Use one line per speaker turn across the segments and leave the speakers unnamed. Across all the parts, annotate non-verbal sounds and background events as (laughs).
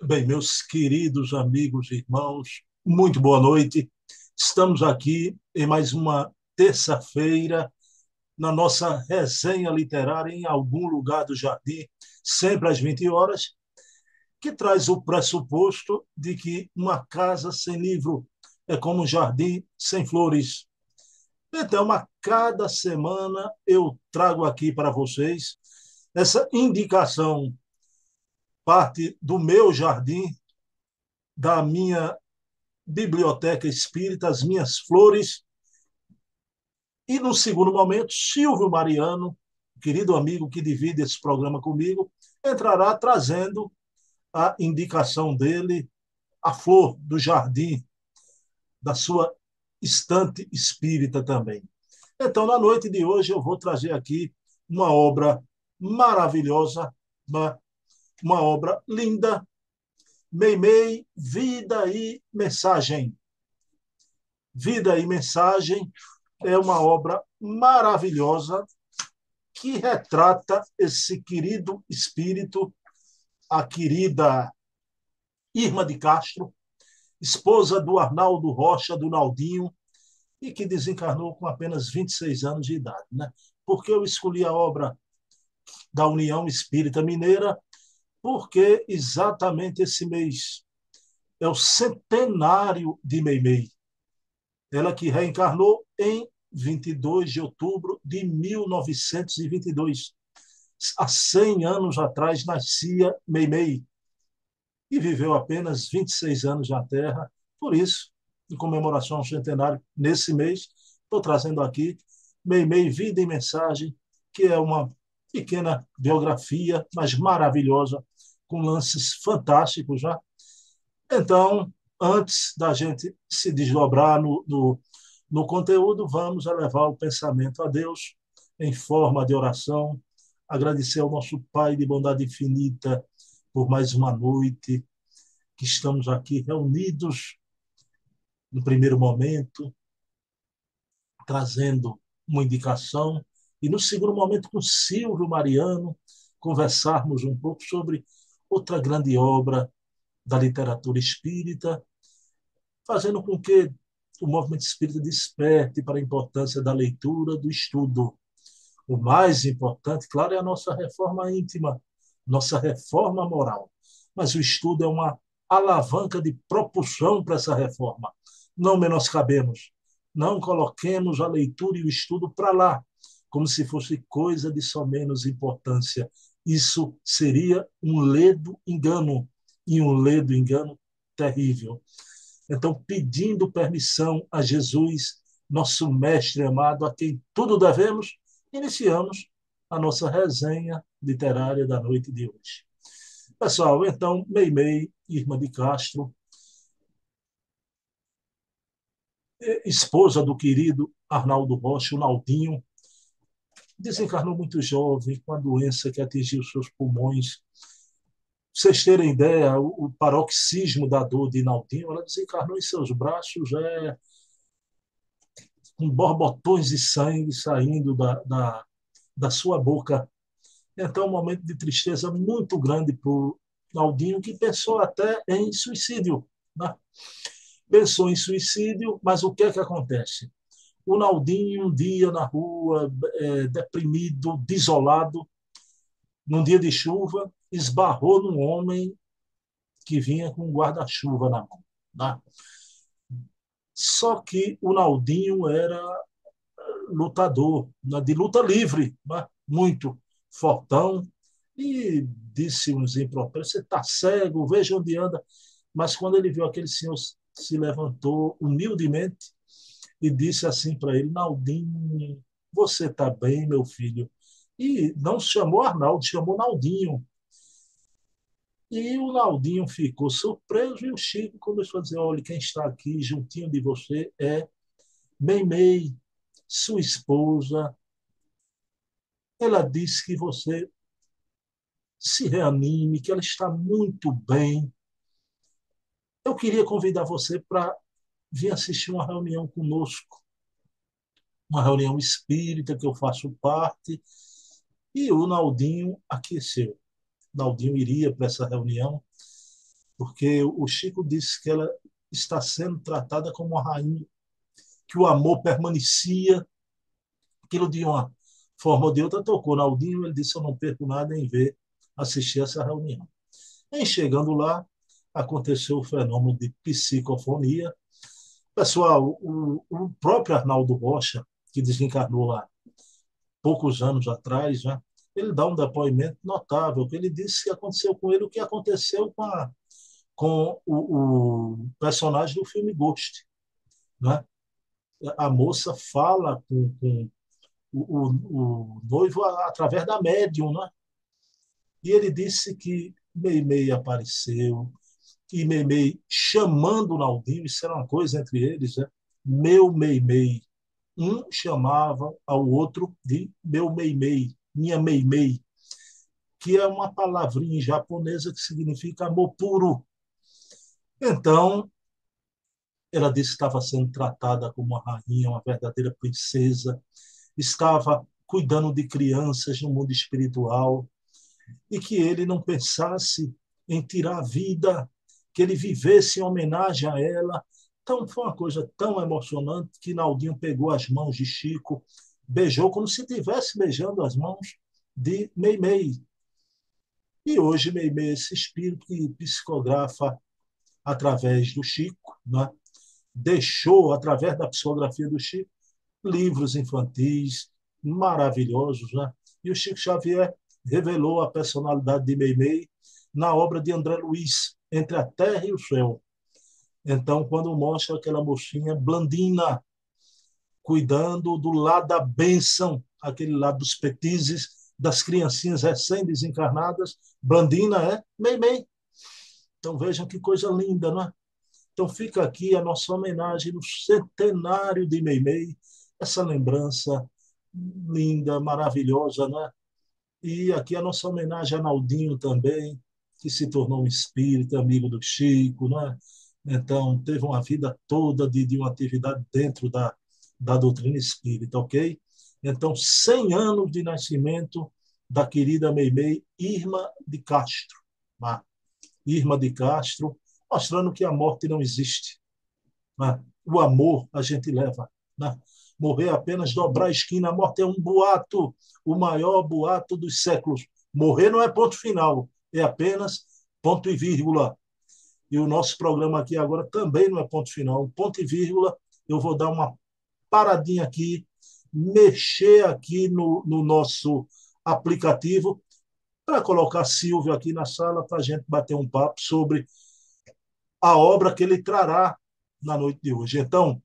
Bem, meus queridos amigos e irmãos, muito boa noite. Estamos aqui em mais uma terça-feira na nossa resenha literária em algum lugar do jardim, sempre às 20 horas, que traz o pressuposto de que uma casa sem livro é como um jardim sem flores. Então, a cada semana eu trago aqui para vocês essa indicação parte do meu jardim, da minha biblioteca espírita, as minhas flores. E no segundo momento, Silvio Mariano, querido amigo que divide esse programa comigo, entrará trazendo a indicação dele, a flor do jardim, da sua estante espírita também. Então, na noite de hoje, eu vou trazer aqui uma obra maravilhosa, uma uma obra linda. Meimei, Vida e Mensagem. Vida e Mensagem é uma obra maravilhosa que retrata esse querido espírito, a querida Irma de Castro, esposa do Arnaldo Rocha, do Naldinho, e que desencarnou com apenas 26 anos de idade. Né? Porque eu escolhi a obra da União Espírita Mineira porque exatamente esse mês é o centenário de Meimei. Ela que reencarnou em 22 de outubro de 1922. Há 100 anos atrás nascia Meimei e viveu apenas 26 anos na Terra. Por isso, em comemoração ao centenário, nesse mês, estou trazendo aqui Meimei Vida e Mensagem, que é uma pequena biografia, mas maravilhosa, com lances fantásticos já. Então, antes da gente se desdobrar no, no, no conteúdo, vamos elevar o pensamento a Deus em forma de oração, agradecer ao nosso Pai de bondade infinita por mais uma noite que estamos aqui reunidos no primeiro momento, trazendo uma indicação e no segundo momento com Silvio Mariano conversarmos um pouco sobre outra grande obra da literatura espírita, fazendo com que o movimento espírita desperte para a importância da leitura, do estudo. O mais importante, claro, é a nossa reforma íntima, nossa reforma moral. Mas o estudo é uma alavanca de propulsão para essa reforma. Não menoscabemos, não coloquemos a leitura e o estudo para lá, como se fosse coisa de só menos importância. Isso seria um ledo engano, e um ledo engano terrível. Então, pedindo permissão a Jesus, nosso mestre amado, a quem tudo devemos, iniciamos a nossa resenha literária da noite de hoje. Pessoal, então, Meimei, Irmã de Castro, esposa do querido Arnaldo Rocha, o Naldinho, desencarnou muito jovem, com a doença que atingiu seus pulmões. vocês terem ideia, o, paroxismo da dor de Naldinho, ela desencarnou em seus braços é, com borbotões de sangue saindo da, da, da sua boca. Então, um momento de tristeza muito grande para o Naldinho, que pensou até em suicídio. Né? Pensou em suicídio, mas o que é que acontece? O Naldinho, um dia na rua, é, deprimido, desolado, num dia de chuva, esbarrou num homem que vinha com um guarda-chuva na mão. Né? Só que o Naldinho era lutador, né? de luta livre, né? muito fortão, e disse uns impropérios, você está cego, veja onde anda. Mas quando ele viu aquele senhor se levantou humildemente e disse assim para ele: Naldinho, você está bem, meu filho? E não chamou Arnaldo, chamou Naldinho. E o Naldinho ficou surpreso e o Chico começou a dizer: olha, quem está aqui juntinho de você é Meimei, sua esposa. Ela disse que você se reanime, que ela está muito bem. Eu queria convidar você para vir assistir uma reunião conosco, uma reunião espírita que eu faço parte, e o Naldinho aqueceu. Naldinho iria para essa reunião. porque o Chico disse que ela está sendo tratada como uma rainha, que o amor permanecia, aquilo de uma forma ou de outra tocou na Aldinho, ele disse, eu não perco nada em ver, assistir essa reunião. Em chegando lá, aconteceu o fenômeno de psicofonia. Pessoal, o, o próprio Arnaldo Rocha, que desencarnou há poucos anos atrás, né, ele dá um depoimento notável, que ele disse que aconteceu com ele o que aconteceu com, a, com o, o, personagem do filme Ghost. Né? A moça fala com, com o, o, noivo através da médium. Né? E ele disse que Meimei apareceu, e Meimei chamando o Naldinho, isso era uma coisa entre eles, né? meu Meimei. Um chamava ao outro de meu Meimei, minha Meimei, que é uma palavrinha japonesa que significa amor puro. Então, ela disse que estava sendo tratada como uma rainha, uma verdadeira princesa, estava cuidando de crianças no mundo espiritual, e que ele não pensasse em tirar a vida, que ele vivesse em homenagem a ela. Então foi uma coisa tão emocionante que Naldinho pegou as mãos de Chico, beijou como se estivesse beijando as mãos de Meimei. E hoje Meimei, esse espírito que psicografa através do Chico, né? deixou, através da psicografia do Chico, livros infantis maravilhosos. Né? E o Chico Xavier revelou a personalidade de Meimei na obra de André Luiz, Entre a Terra e o Céu. Então, quando mostra aquela mocinha blandina, cuidando do lado da bênção, aquele lado dos petizes, das criancinhas recém-desencarnadas, blandina é Meimei. Então, vejam que coisa linda, não é? Então, fica aqui a nossa homenagem no centenário de Meimei, essa lembrança linda, maravilhosa, né? E aqui a nossa homenagem a Naldinho também, que se tornou um espírito, amigo do Chico, né? Então, teve uma vida toda de, de uma atividade dentro da, da doutrina espírita, ok? Então, 100 anos de nascimento da querida Meimei Irma de Castro. Né? Irma de Castro, mostrando que a morte não existe. Né? O amor a gente leva. Né? Morrer apenas dobrar a esquina, a morte é um boato, o maior boato dos séculos. Morrer não é ponto final, é apenas ponto e vírgula. E o nosso programa aqui agora também não é ponto final, ponto e vírgula. Eu vou dar uma paradinha aqui, mexer aqui no, no nosso aplicativo para colocar Silvio aqui na sala para a gente bater um papo sobre a obra que ele trará na noite de hoje. Então,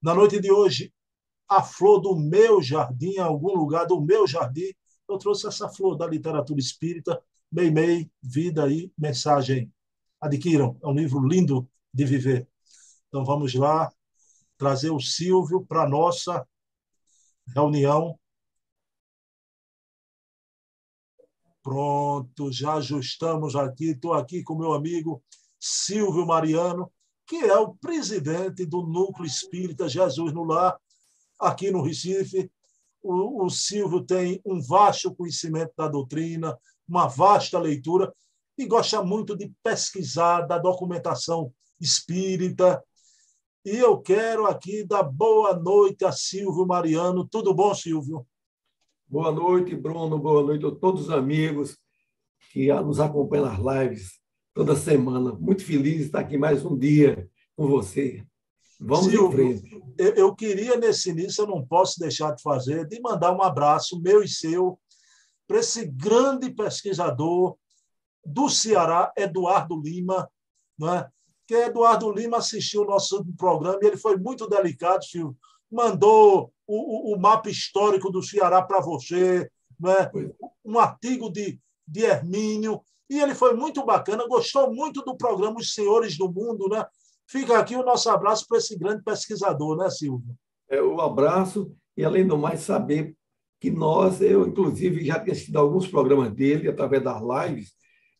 na noite de hoje, a flor do meu jardim, em algum lugar do meu jardim, eu trouxe essa flor da literatura espírita, Meimei, Vida e Mensagem. Adquiram, é um livro lindo de viver. Então vamos lá trazer o Silvio para a nossa reunião. Pronto, já ajustamos aqui. Estou aqui com meu amigo Silvio Mariano, que é o presidente do Núcleo Espírita Jesus no Lar, aqui no Recife. O, o Silvio tem um vasto conhecimento da doutrina, uma vasta leitura e gosta muito de pesquisar da documentação espírita. E eu quero aqui dar boa noite a Silvio Mariano. Tudo bom, Silvio?
Boa noite, Bruno. Boa noite a todos os amigos que nos acompanham nas lives toda semana. Muito feliz de estar aqui mais um dia com você. Vamos Silvio, em frente.
Eu, eu queria, nesse início, eu não posso deixar de fazer, de mandar um abraço meu e seu para esse grande pesquisador do Ceará, Eduardo Lima, não é? que Eduardo Lima assistiu o nosso programa e ele foi muito delicado, Silvio. Mandou o, o, o mapa histórico do Ceará para você, não é? um artigo de, de Hermínio, e ele foi muito bacana, gostou muito do programa Os Senhores do Mundo, né? Fica aqui o nosso abraço para esse grande pesquisador, né, Silvio?
É, o abraço e, além do mais, saber que nós, eu, inclusive, já tinha assistido alguns programas dele, através das lives,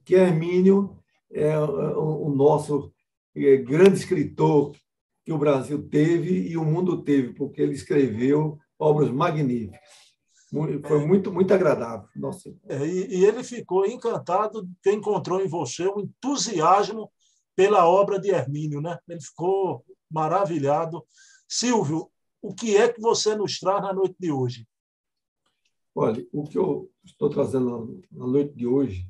que Hermínio é o, o nosso é, grande escritor que o Brasil teve e o mundo teve, porque ele escreveu obras magníficas. Foi muito, muito agradável. Nossa.
É, e, e, ele ficou encantado que encontrou em você um entusiasmo pela obra de Hermínio, né? Ele ficou maravilhado. Silvio, o que é que você nos traz na noite de hoje?
Olha, o que eu estou trazendo na noite de hoje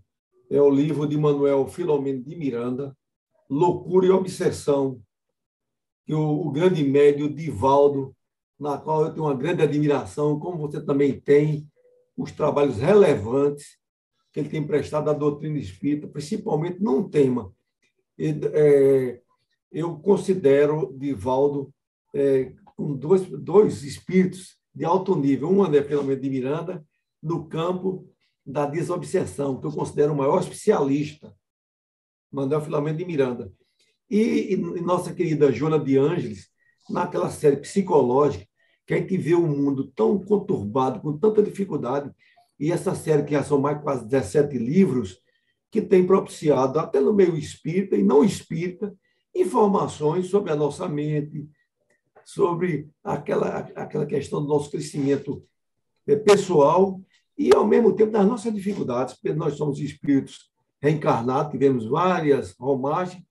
é o livro de Manuel Filomeno de Miranda, Loucura e Obsessão, que o, o grande médio Divaldo, na qual eu tenho uma grande admiração, como você também tem, os trabalhos relevantes que ele tem prestado à doutrina espírita, principalmente num tema. E, é, eu considero Divaldo é, com dois, dois espíritos de alto nível. Um é Filomeno de Miranda, no campo da desobsessão, que eu considero o maior especialista, Manuel Filomeno de Miranda. E, e nossa querida Joana de Ângeles, naquela série psicológica, que a gente vê o um mundo tão conturbado, com tanta dificuldade, e essa série, que já são mais quase 17 livros, que tem propiciado, até no meio espírita e não espírita, informações sobre a nossa mente, sobre aquela, aquela questão do nosso crescimento eh, pessoal e, ao mesmo tempo, das nossas dificuldades, porque nós somos espíritos reencarnados, tivemos várias romagens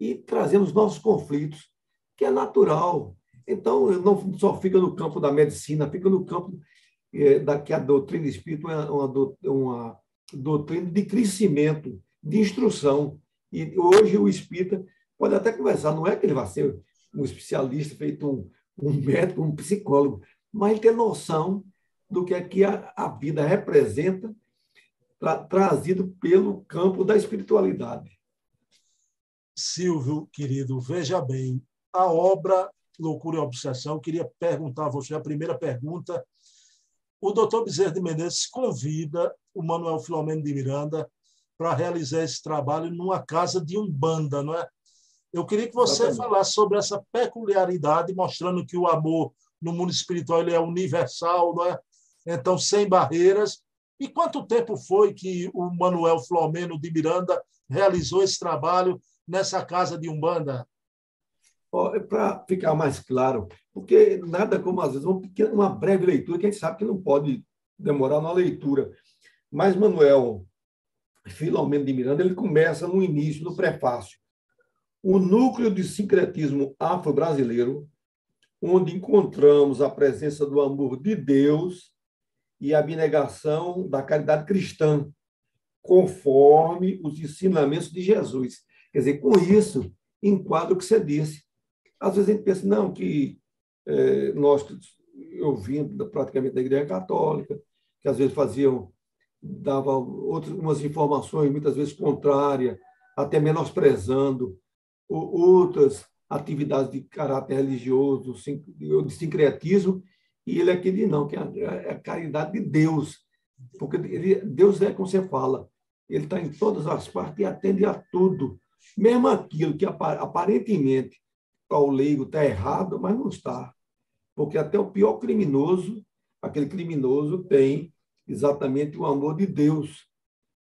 e trazemos nossos conflitos, que é natural. Então, não só fica no campo da medicina, fica no campo é, da que a doutrina espírita é uma, uma doutrina de crescimento, de instrução. E hoje o espírita pode até conversar, não é que ele vai ser um especialista, feito um, um médico, um psicólogo, mas ter noção do que é que a, a vida representa, tra, trazido pelo campo da espiritualidade.
Silvio, querido, veja bem, a obra Loucura e Obsessão, queria perguntar a você, a primeira pergunta, o doutor Bezerra de Menezes convida o Manuel Filomeno de Miranda para realizar esse trabalho numa casa de umbanda, não é? Eu queria que você Exatamente. falasse sobre essa peculiaridade, mostrando que o amor no mundo espiritual ele é universal, não é? Então, sem barreiras. E quanto tempo foi que o Manuel Flomeno de Miranda realizou esse trabalho nessa casa de Umbanda?
Oh, Para ficar mais claro, porque nada como, às vezes, uma, pequena, uma breve leitura, que a gente sabe que não pode demorar na leitura. Mas Manuel Filomeno de Miranda, ele começa no início, no prefácio o núcleo de sincretismo afro-brasileiro, onde encontramos a presença do amor de Deus e a abnegação da caridade cristã, conforme os ensinamentos de Jesus. Quer dizer, com isso, enquadra o que você disse. Às vezes a gente pensa, não, que é, nós, eu vim praticamente da Igreja Católica, que às vezes faziam, dava outras, umas informações, muitas vezes contrárias, até menosprezando outras atividades de caráter religioso, de sincretismo, e ele aqui diz não, que é, é a caridade de Deus, porque ele, Deus é como você fala, ele está em todas as partes e atende a tudo, mesmo aquilo que aparentemente para o leigo está errado, mas não está, porque até o pior criminoso, aquele criminoso tem exatamente o amor de Deus,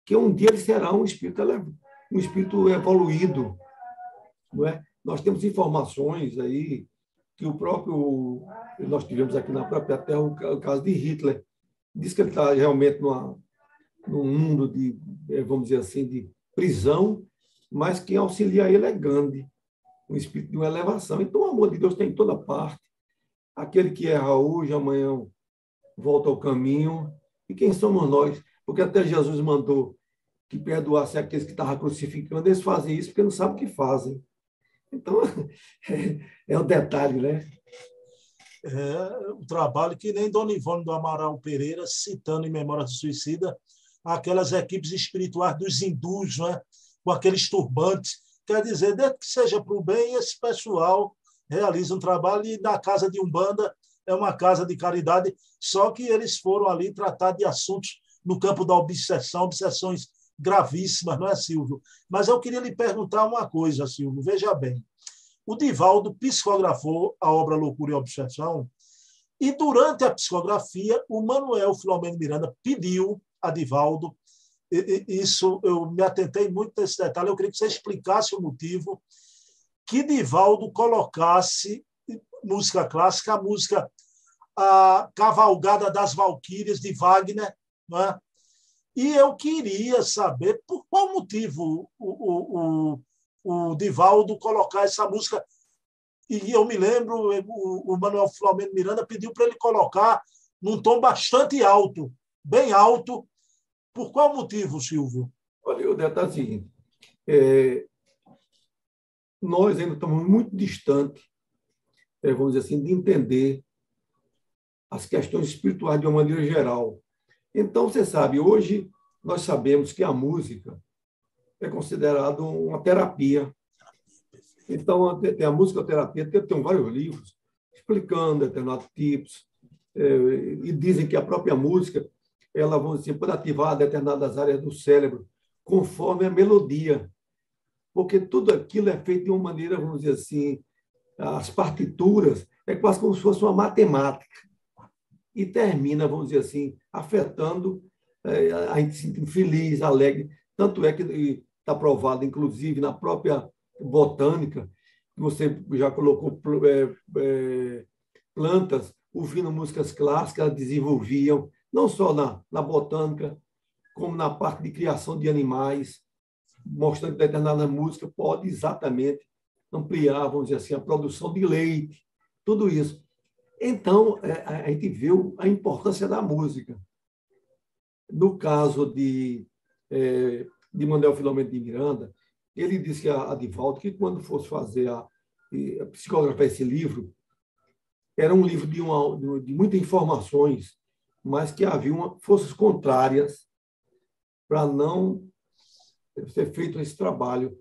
que um dia ele será um espírito, um espírito evoluído, não é? Nós temos informações aí que o próprio, nós tivemos aqui na própria Terra o caso de Hitler, diz que ele está realmente numa, num mundo de, eh, vamos dizer assim, de prisão, mas quem auxilia ele é Gandhi, um espírito de uma elevação. Então, o amor de Deus tem em toda parte. Aquele que erra hoje, amanhã volta ao caminho. E quem somos nós? Porque até Jesus mandou que perdoasse aqueles que estavam crucificando, eles fazem isso porque não sabem o que fazem. Então, (laughs) é, um detalhe, né?
É um trabalho que nem Dona Ivone do Amaral Pereira, citando em Memória do Suicida, aquelas equipes espirituais dos hindus, né? com aqueles turbantes. Quer dizer, desde que seja para o bem, esse pessoal realiza um trabalho e na casa de Umbanda é uma casa de caridade, só que eles foram ali tratar de assuntos no campo da obsessão, obsessões gravíssimas, não é, Silvio? Mas eu queria lhe perguntar uma coisa, Silvio. Veja bem. O Divaldo psicografou a obra Loucura e Obsessão, e durante a psicografia, o Manuel Filomeno Miranda pediu a Divaldo, isso eu me atentei muito nesse detalhe, eu queria que você explicasse o motivo que Divaldo colocasse música clássica, a música a Cavalgada das Valquírias de Wagner, né? e eu queria saber por qual motivo o, o, o, o Divaldo colocar essa música. E eu me lembro, o, o Manuel Flamengo Miranda pediu para ele colocar num tom bastante alto, bem alto. Por qual motivo, Silvio?
Olha, o detalhe é o seguinte: é, nós ainda estamos muito distantes, vamos dizer assim, de entender as questões espirituais de uma maneira geral. Então, você sabe, hoje nós sabemos que a música é considerada uma terapia. Então, tem a musicoterapia, tem vários livros explicando determinados tipos, é, e dizem que a própria música ela vamos dizer, pode ativar determinadas áreas do cérebro conforme a melodia, porque tudo aquilo é feito de uma maneira, vamos dizer assim, as partituras é quase como se fosse uma matemática e termina, vamos dizer assim, afetando é, a gente se feliz, alegre. Tanto é que está provado, inclusive, na própria botânica, que você já colocou é, é, plantas ouvindo músicas clássicas, desenvolviam, não só na, na botânica, como na parte de criação de animais, mostrando que determinada música pode exatamente ampliar, vamos dizer assim, a produção de leite, tudo isso. Então, é, a gente viu a importância da música. No caso de, é, de Manuel Filomeno de Miranda, ele disse a, a Divaldo que quando fosse fazer a, a psicografar esse livro, era um livro de, uma, de muitas informações, mas que havia uma, forças contrárias para não ser feito esse trabalho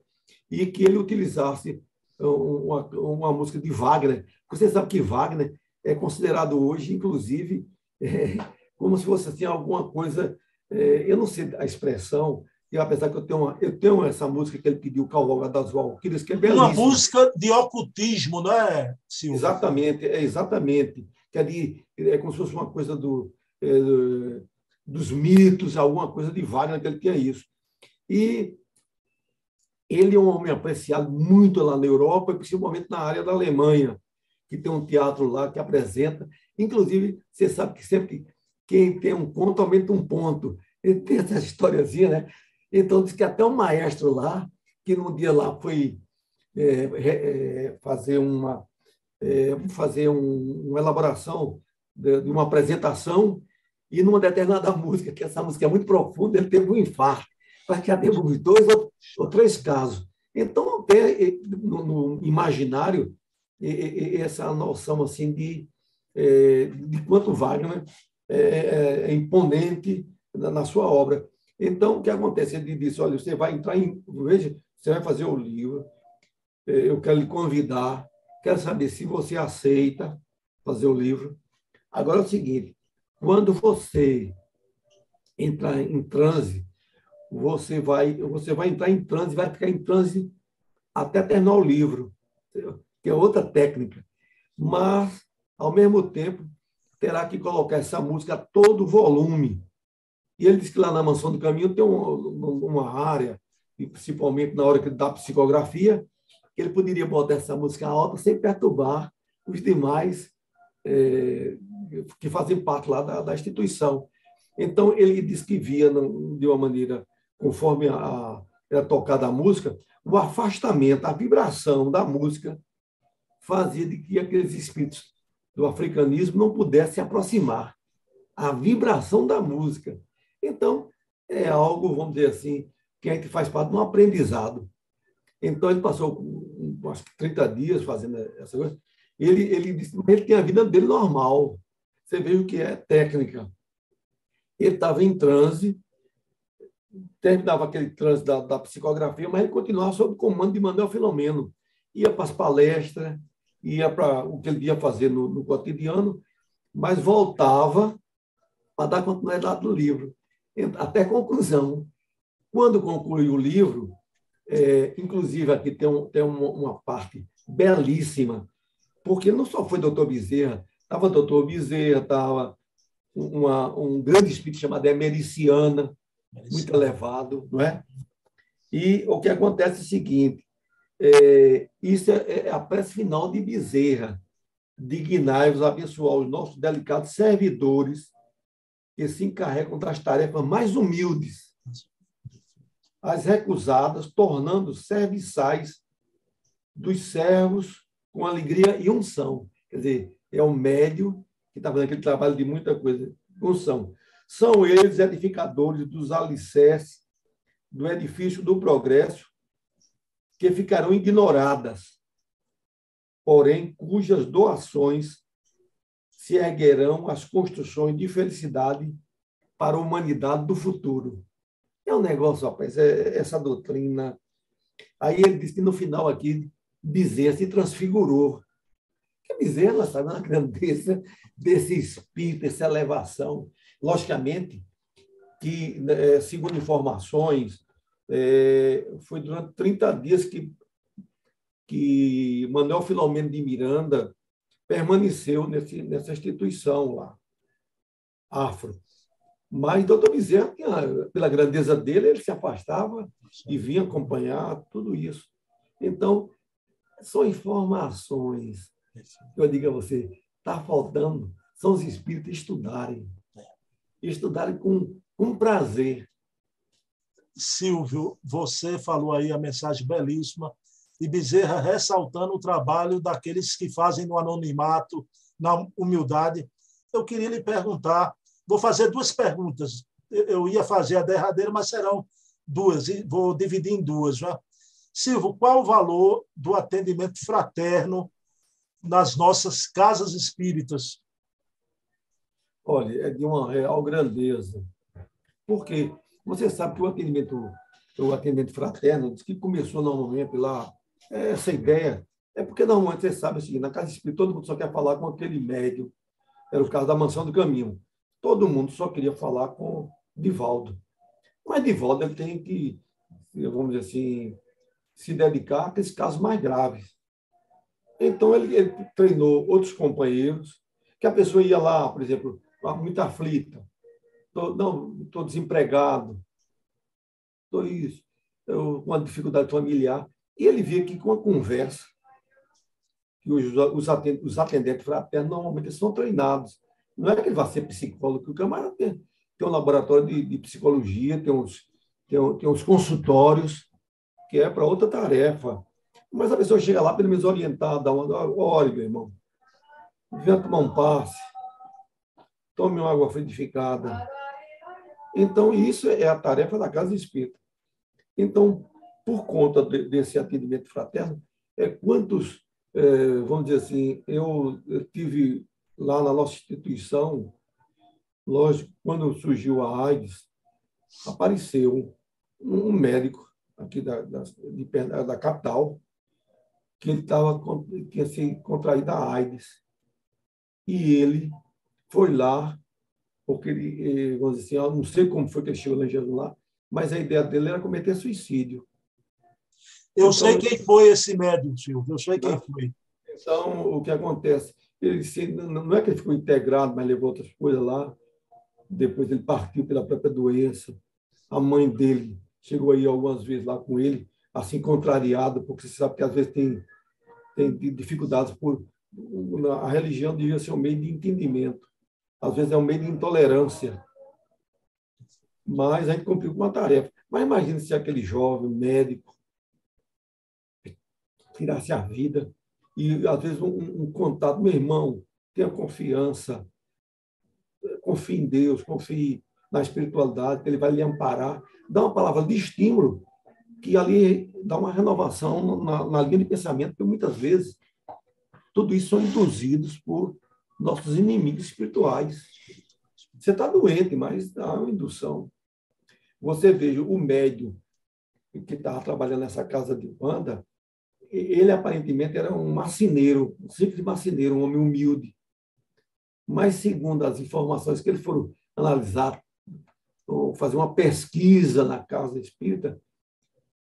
e que ele utilizasse uma, uma música de Wagner. Você sabe que Wagner é considerado hoje, inclusive, (laughs) é, como se fosse assim, alguma coisa. É, eu não sei a expressão, e apesar que eu tenho, uma, eu tenho essa música que ele pediu, Cavalga das Valquírias, que é belíssima.
Uma música de ocultismo, não é,
Silvio? Exatamente, é exatamente. Que é, de, é como se fosse uma coisa do, é, dos mitos, alguma coisa de Wagner, que ele tinha isso. E ele é um homem apreciado muito lá na Europa, principalmente na área da Alemanha que tem um teatro lá que apresenta. Inclusive, você sabe que sempre quem tem um conto aumenta um ponto. Ele tem essa (laughs) historiazinha, né? Então, diz que até um maestro lá, que num dia lá foi é, é, fazer uma é, fazer um, uma elaboração de, de, uma apresentação e numa determinada (laughs) música, que essa música é muito profunda, ele teve um infarto. Que teve dois ou, ou três casos. Então, até no, no imaginário, essa noção assim de, é, de quanto Wagner é, é, é imponente na sua obra. Então, o que acontece? Ele disse: olha, você vai entrar em. Veja, você vai fazer o livro, eu quero lhe convidar, quero saber se você aceita fazer o livro. Agora é o seguinte: quando você entrar em transe, você vai, você vai entrar em transe, vai ficar em transe até terminar o livro que é outra técnica, mas, ao mesmo tempo, terá que colocar essa música a todo volume. E ele disse que lá na Mansão do Caminho tem uma área, e principalmente na hora que dá psicografia, que ele poderia botar essa música alta sem perturbar os demais é, que fazem parte lá da, da, instituição. Então, ele disse que via, de uma maneira, conforme a, era tocada a música, o afastamento, a vibração da música fazia de que aqueles espíritos do africanismo não pudessem se aproximar. A vibração da música. Então, é algo, vamos dizer assim, que a gente faz parte de um aprendizado. Então, ele passou, que 30 dias fazendo essa coisa. Ele, ele disse que ele tinha a vida dele normal. Você vê o que é técnica. Ele estava em transe, terminava aquele transe da, da psicografia, mas ele continuava sob comando de Manuel Filomeno. Ia para as palestras, ia para o que ele ia fazer no, no cotidiano, mas voltava para dar continuidade no livro. Até conclusão. Quando concluiu o livro, é, inclusive aqui tem, um, tem uma, uma, parte belíssima, porque não só foi doutor Bezerra, estava doutor Bezerra, estava um grande espírito chamado Emericiana, muito elevado, não é? E o que acontece é o seguinte: é, isso é, é, a prece final de Bezerra, dignai-vos abençoar os nossos delicados servidores que se encarregam das tarefas mais humildes, as recusadas, tornando serviçais dos servos com alegria e unção. Quer dizer, é o médio que está fazendo aquele trabalho de muita coisa, unção. São eles edificadores dos alicerces do edifício do progresso, que ficarão ignoradas, porém cujas doações se erguerão as construções de felicidade para a humanidade do futuro. É um negócio, rapaz, é, essa doutrina. Aí ele diz que no final aqui, Bezerra se transfigurou. Que Bezerra sabe a grandeza desse espírito, essa elevação. Logicamente que, é, segundo informações, é, foi durante 30 dias que, que Manuel Filomeno de Miranda permaneceu nesse, nessa instituição lá, afro. Mas doutor Bezerra, pela grandeza dele, ele se afastava e vinha acompanhar tudo isso. Então, são informações. Eu digo a você, está faltando, são os espíritos estudarem. Estudarem com, com prazer.
Silvio, você falou aí a mensagem belíssima e Bezerra ressaltando o trabalho daqueles que fazem no anonimato, na humildade. Eu queria lhe perguntar, vou fazer duas perguntas. Eu ia fazer a derradeira, mas serão duas, e vou dividir em duas. Já. Silvio, qual o valor do atendimento fraterno nas nossas casas espíritas?
Olha, é de uma real grandeza. Porque você sabe que o atendimento, o atendimento fraterno, que começou normalmente lá essa ideia é porque normalmente você sabe assim, na casa espírita todo mundo só quer falar com aquele médium. Era o caso da mansão do caminho. Todo mundo só queria falar com Divaldo. Mas Divaldo ele tem que, vamos dizer assim, se dedicar a aqueles casos mais graves. Então ele, ele treinou outros companheiros, que a pessoa ia lá, por exemplo, muito aflita, tô, não, estou desempregado, estou isso, eu, uma dificuldade familiar. E ele via que com a conversa, que os, os, atendentes, os atendentes fraternos normalmente são treinados. Não é que ele vá ser psicólogo, que o camarada tem, tem um laboratório de, de psicologia, tem uns, tem, tem uns consultórios, que é para outra tarefa. Mas a pessoa chega lá, pelo menos orientada, olha, meu irmão, venha tomar um passe, tome uma água frutificada. Então, isso é a tarefa da casa espírita. Então, por conta de, desse atendimento fraterno, é quantos, é, vamos dizer assim, eu, eu, tive lá na nossa instituição, lógico, quando surgiu a AIDS, apareceu um, um médico aqui da, da, de, da capital, que ele tava, tinha se contraído a AIDS. E ele foi lá, porque ele, vamos dizer assim, eu não sei como foi que ele chegou lá, mas a ideia dele era cometer suicídio.
Eu então, sei quem foi esse médium, Silvio, eu sei quem foi.
Então, o que acontece? Ele se, não é que ele ficou integrado, mas levou outras coisas lá. Depois ele partiu pela própria doença. A mãe dele chegou aí algumas vezes lá com ele, assim contrariado, porque você sabe que às vezes tem, tem dificuldades por. A religião devia ser um meio de entendimento. Às vezes é um meio de intolerância. Mas a gente cumpriu com uma tarefa. Mas imagine se aquele jovem médico tirasse a vida. E, às vezes, um, um contato, meu irmão, tenha confiança, confie em Deus, confie na espiritualidade, que Ele vai lhe amparar. Dá uma palavra de estímulo, que ali dá uma renovação na, na linha de pensamento, porque muitas vezes tudo isso são induzidos por nossos inimigos espirituais. Você está doente, mas dá uma indução. Você veja o médio que estava trabalhando nessa casa de banda, ele aparentemente era um marceneiro, um simples marceneiro, um homem humilde. Mas, segundo as informações que eles foram analisar, ou fazer uma pesquisa na casa espírita,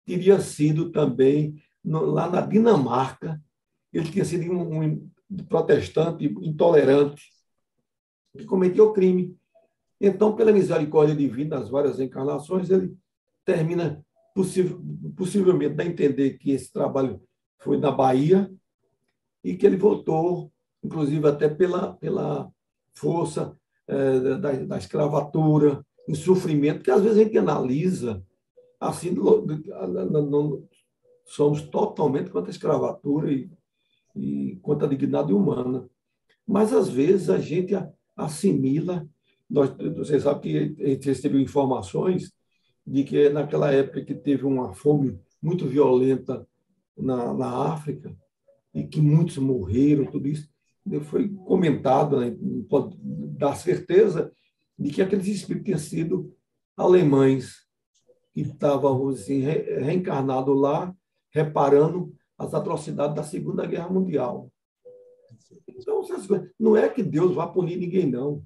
teria sido também lá na Dinamarca, ele tinha sido um protestante intolerante, que cometeu crime. Então, pela misericórdia divina, nas várias encarnações, ele termina possivelmente a entender que esse trabalho foi na Bahia, e que ele voltou inclusive até pela, pela força é, da, da escravatura, em sofrimento, que às vezes a gente analisa assim, não, somos totalmente contra a escravatura e, e contra a dignidade humana. Mas, às vezes, a gente assimila. Nós, você sabe que a gente recebeu informações de que, naquela época que teve uma fome muito violenta na, na África, e que muitos morreram, tudo isso, foi comentado, né, pode dar certeza de que aqueles espíritos tinham sido alemães que estavam assim, reencarnados lá, reparando as atrocidades da Segunda Guerra Mundial. Então, não é que Deus vá punir ninguém, não.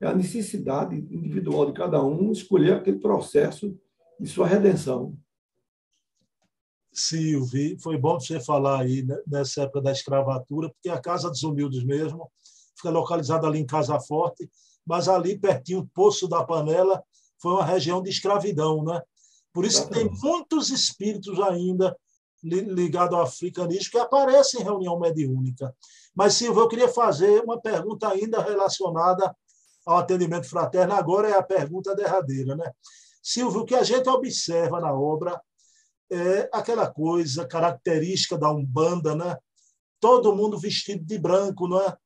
É a necessidade individual de cada um escolher aquele processo de sua redenção.
Silvio, foi bom você falar aí né, nessa época da escravatura, porque a Casa dos Humildes mesmo fica localizada ali em Casa Forte, mas ali pertinho do Poço da Panela foi uma região de escravidão, né? Por isso que tem muitos espíritos ainda ligados ao africanismo que aparecem em reunião mediúnica. Mas, Silvio, eu queria fazer uma pergunta ainda relacionada ao atendimento fraterno. Agora é a pergunta derradeira. Né? Silvio, o que a gente observa na obra é aquela coisa característica da Umbanda, né? todo mundo vestido de branco, não é?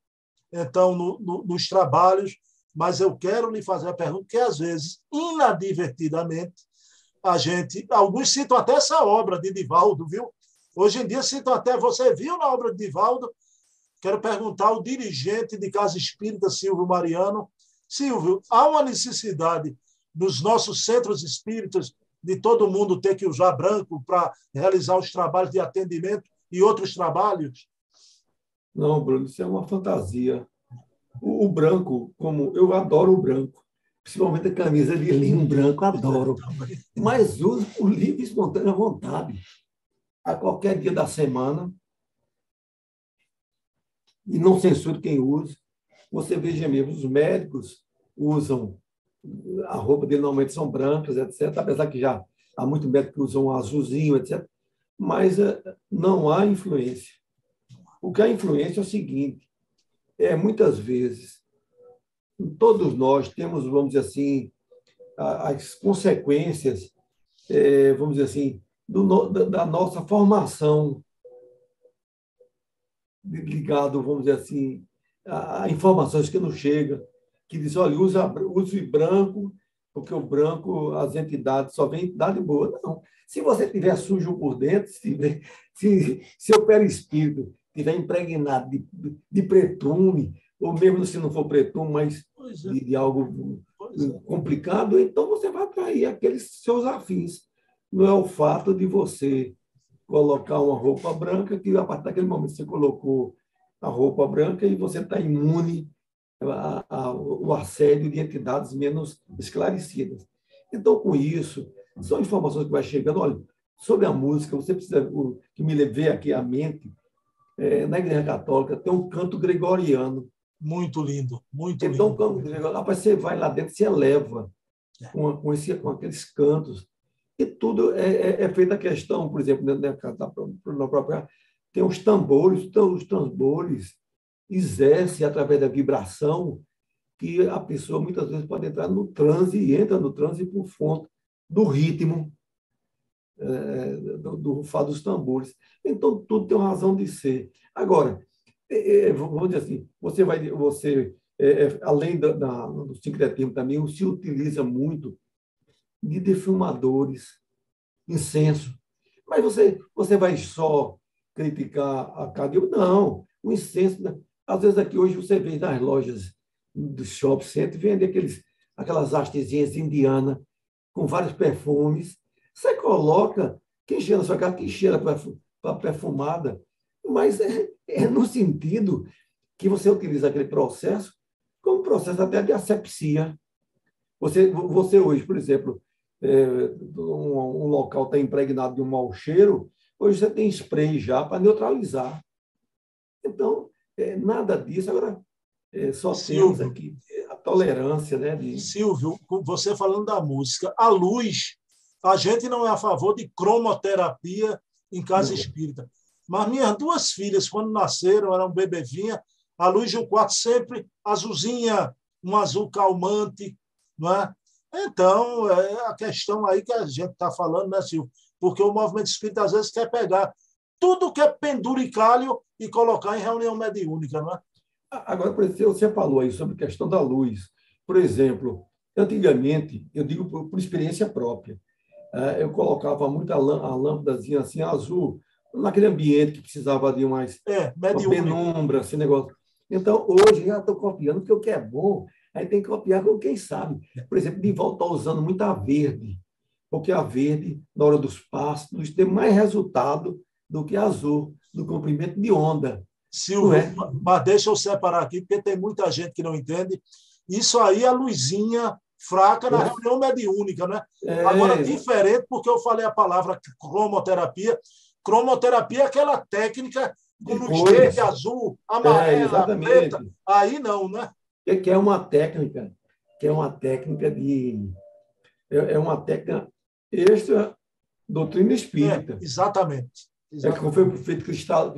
Então, no, no, nos trabalhos, mas eu quero lhe fazer a pergunta que, às vezes, inadvertidamente, a gente. Alguns citam até essa obra de Divaldo, viu? Hoje em dia citam até. Você viu na obra de Divaldo? Quero perguntar ao dirigente de Casa Espírita, Silvio Mariano. Silvio, há uma necessidade nos nossos centros espíritas de todo mundo ter que usar branco para realizar os trabalhos de atendimento e outros trabalhos?
Não, Bruno, isso é uma fantasia. O, o branco, como eu adoro o branco, principalmente a camisa de linho branco, adoro. Mas uso por livre e espontânea vontade. A qualquer dia da semana. E não censuro quem usa. Você veja mesmo, os médicos usam a roupa dele normalmente são brancas, etc. Apesar que já há muito médico que usam um azulzinho, etc. Mas eh, não há influência. O que há influência é o seguinte: é muitas vezes todos nós temos, vamos dizer assim, as consequências, é, vamos dizer assim, do, da nossa formação ligado, vamos dizer assim, a informações que nos chegam, que diz, olha, usa, use branco, porque o branco, as entidades, só vem entidade boa. Não. Se você tiver sujo por dentro, se, se seu perispírito estiver impregnado de, de pretume, ou mesmo se não for pretume, mas é. de, de, algo é. complicado, então você vai atrair aqueles seus afins. Não é o fato de você colocar uma roupa branca, que a partir daquele momento você colocou a roupa branca e você está imune ao assédio de entidades menos esclarecidas. Então, com isso, são informações que vai chegando. Olha, sobre a música, você precisa que me leve aqui à mente, é, na Igreja Católica tem um canto gregoriano.
Muito lindo, muito
então,
lindo.
Gregoriano, rapaz, você vai lá dentro, se eleva é. com, com, esse, com aqueles cantos. E tudo é, é, é feita a questão, por exemplo, na, na própria. Tem os tambores, então, os tambores exercem através da vibração que a pessoa muitas vezes pode entrar no transe e entra no transe por fonte do ritmo é, do, do rufar dos tambores. Então, tudo tem uma razão de ser. Agora, vamos dizer assim, você vai, você, é, é além da, da, do sincretismo também, se utiliza muito de defumadores, incenso. Mas você, você vai só criticar a cadê? Não, o incenso. Né? Às vezes aqui hoje você vê nas lojas do shopping center, vende aqueles, aquelas hastezinhas indianas com vários perfumes você coloca, quem cheira na sua casa, quem cheira para perfumada, mas é, é, no sentido que você utiliza aquele processo como processo até de asepsia. Você, você hoje, por exemplo, é, um, um, local está impregnado de um mau cheiro, hoje você tem spray já para neutralizar. Então, é, nada disso. Agora, é, só Silvio, temos aqui a tolerância. Né, de...
Silvio, você falando da música, a luz a gente não é a favor de cromoterapia em casa espírita. Mas minhas duas filhas, quando nasceram, eram bebezinha, A luz do quarto sempre azulzinha, um azul calmante, não é? Então, é a questão aí que a gente está falando, né, Silvio? Porque o movimento espírita às vezes quer pegar tudo que é penduricalho e colocar em reunião mediúnica, não é?
Agora, você falou aí sobre a questão da luz. Por exemplo, antigamente, eu digo por, por experiência própria, é, eu colocava muita lâmpadazinha assim azul naquele ambiente que precisava de mais
é,
penumbra, esse negócio. Então, hoje já estou copiando, porque o que é bom, aí tem que copiar com quem sabe. Por exemplo, de volta está usando muita verde, porque a verde, na hora dos passos, tem mais resultado do que a azul, do comprimento de onda.
Silvio, é? mas deixa eu separar aqui, porque tem muita gente que não entende. Isso aí é a luzinha fraca na é. reunião mediúnica, né? É. Agora, diferente, porque eu falei a palavra cromoterapia. Cromoterapia é aquela técnica com luz azul, amarela, é, preta. Aí não, né?
Que é uma técnica, que é uma técnica de. É, é uma técnica extra doutrina espírita.
É, exatamente.
exatamente. É como foi feito cristal,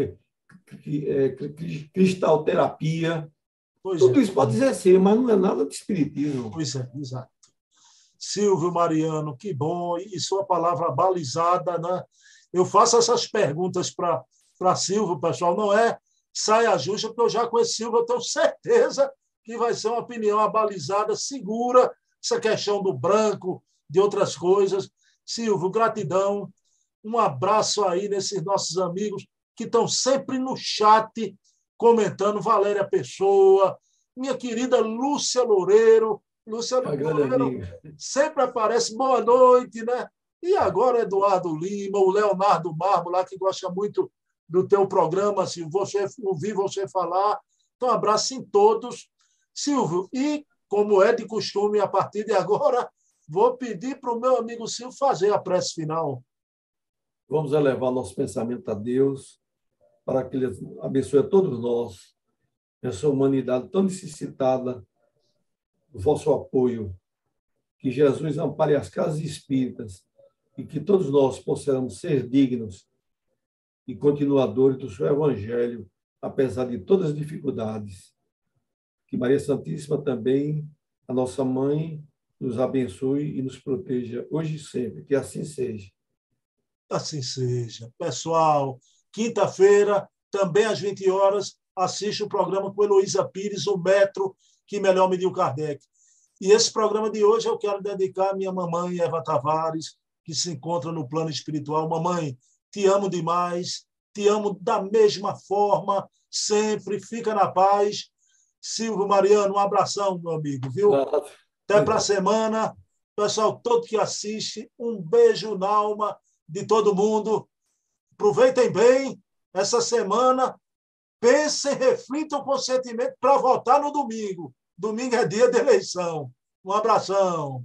cristalterapia. Pois Tudo é. isso pode exercer, mas não é nada de espiritismo.
Pois é, exato. Silvio Mariano, que bom, e sua palavra balizada, né? Eu faço essas perguntas para Silvio, pessoal, não é saia justa, porque eu já conheço Silvio, eu tenho certeza que vai ser uma opinião abalizada, segura, essa questão do branco, de outras coisas. Silvio, gratidão. Um abraço aí nesses nossos amigos que estão sempre no chat comentando. Valéria Pessoa, minha querida Lúcia Loureiro. Lúcia Loureiro sempre aparece. Boa noite, né? E agora Eduardo Lima, o Leonardo Marmo, lá que gosta muito do teu programa, se você ouvir você falar. Então, abraço em todos. Silvio, e como é de costume, a partir de agora, vou pedir para o meu amigo Silvio fazer a prece final.
Vamos elevar nosso pensamento a Deus, para que Ele abençoe a todos nós, essa humanidade tão necessitada do vosso apoio. Que Jesus ampare as casas espíritas e que todos nós possamos ser dignos e continuadores do seu Evangelho, apesar de todas as dificuldades. Que Maria Santíssima também, a nossa mãe, nos abençoe e nos proteja hoje e sempre. Que assim seja.
Assim seja. Pessoal, quinta-feira, também às 20 horas, assiste o programa com Heloísa Pires, o Metro, que melhor mediu Kardec. E esse programa de hoje eu quero dedicar à minha mamãe, Eva Tavares, que se encontra no plano espiritual. Mamãe, te amo demais, te amo da mesma forma, sempre, fica na paz. Silvio Mariano, um abração, meu amigo, viu? Até para a semana. Pessoal, todo que assiste, um beijo na alma de todo mundo. Aproveitem bem essa semana. Pensem, reflitam com sentimento para votar no domingo. Domingo é dia de eleição. Um abração.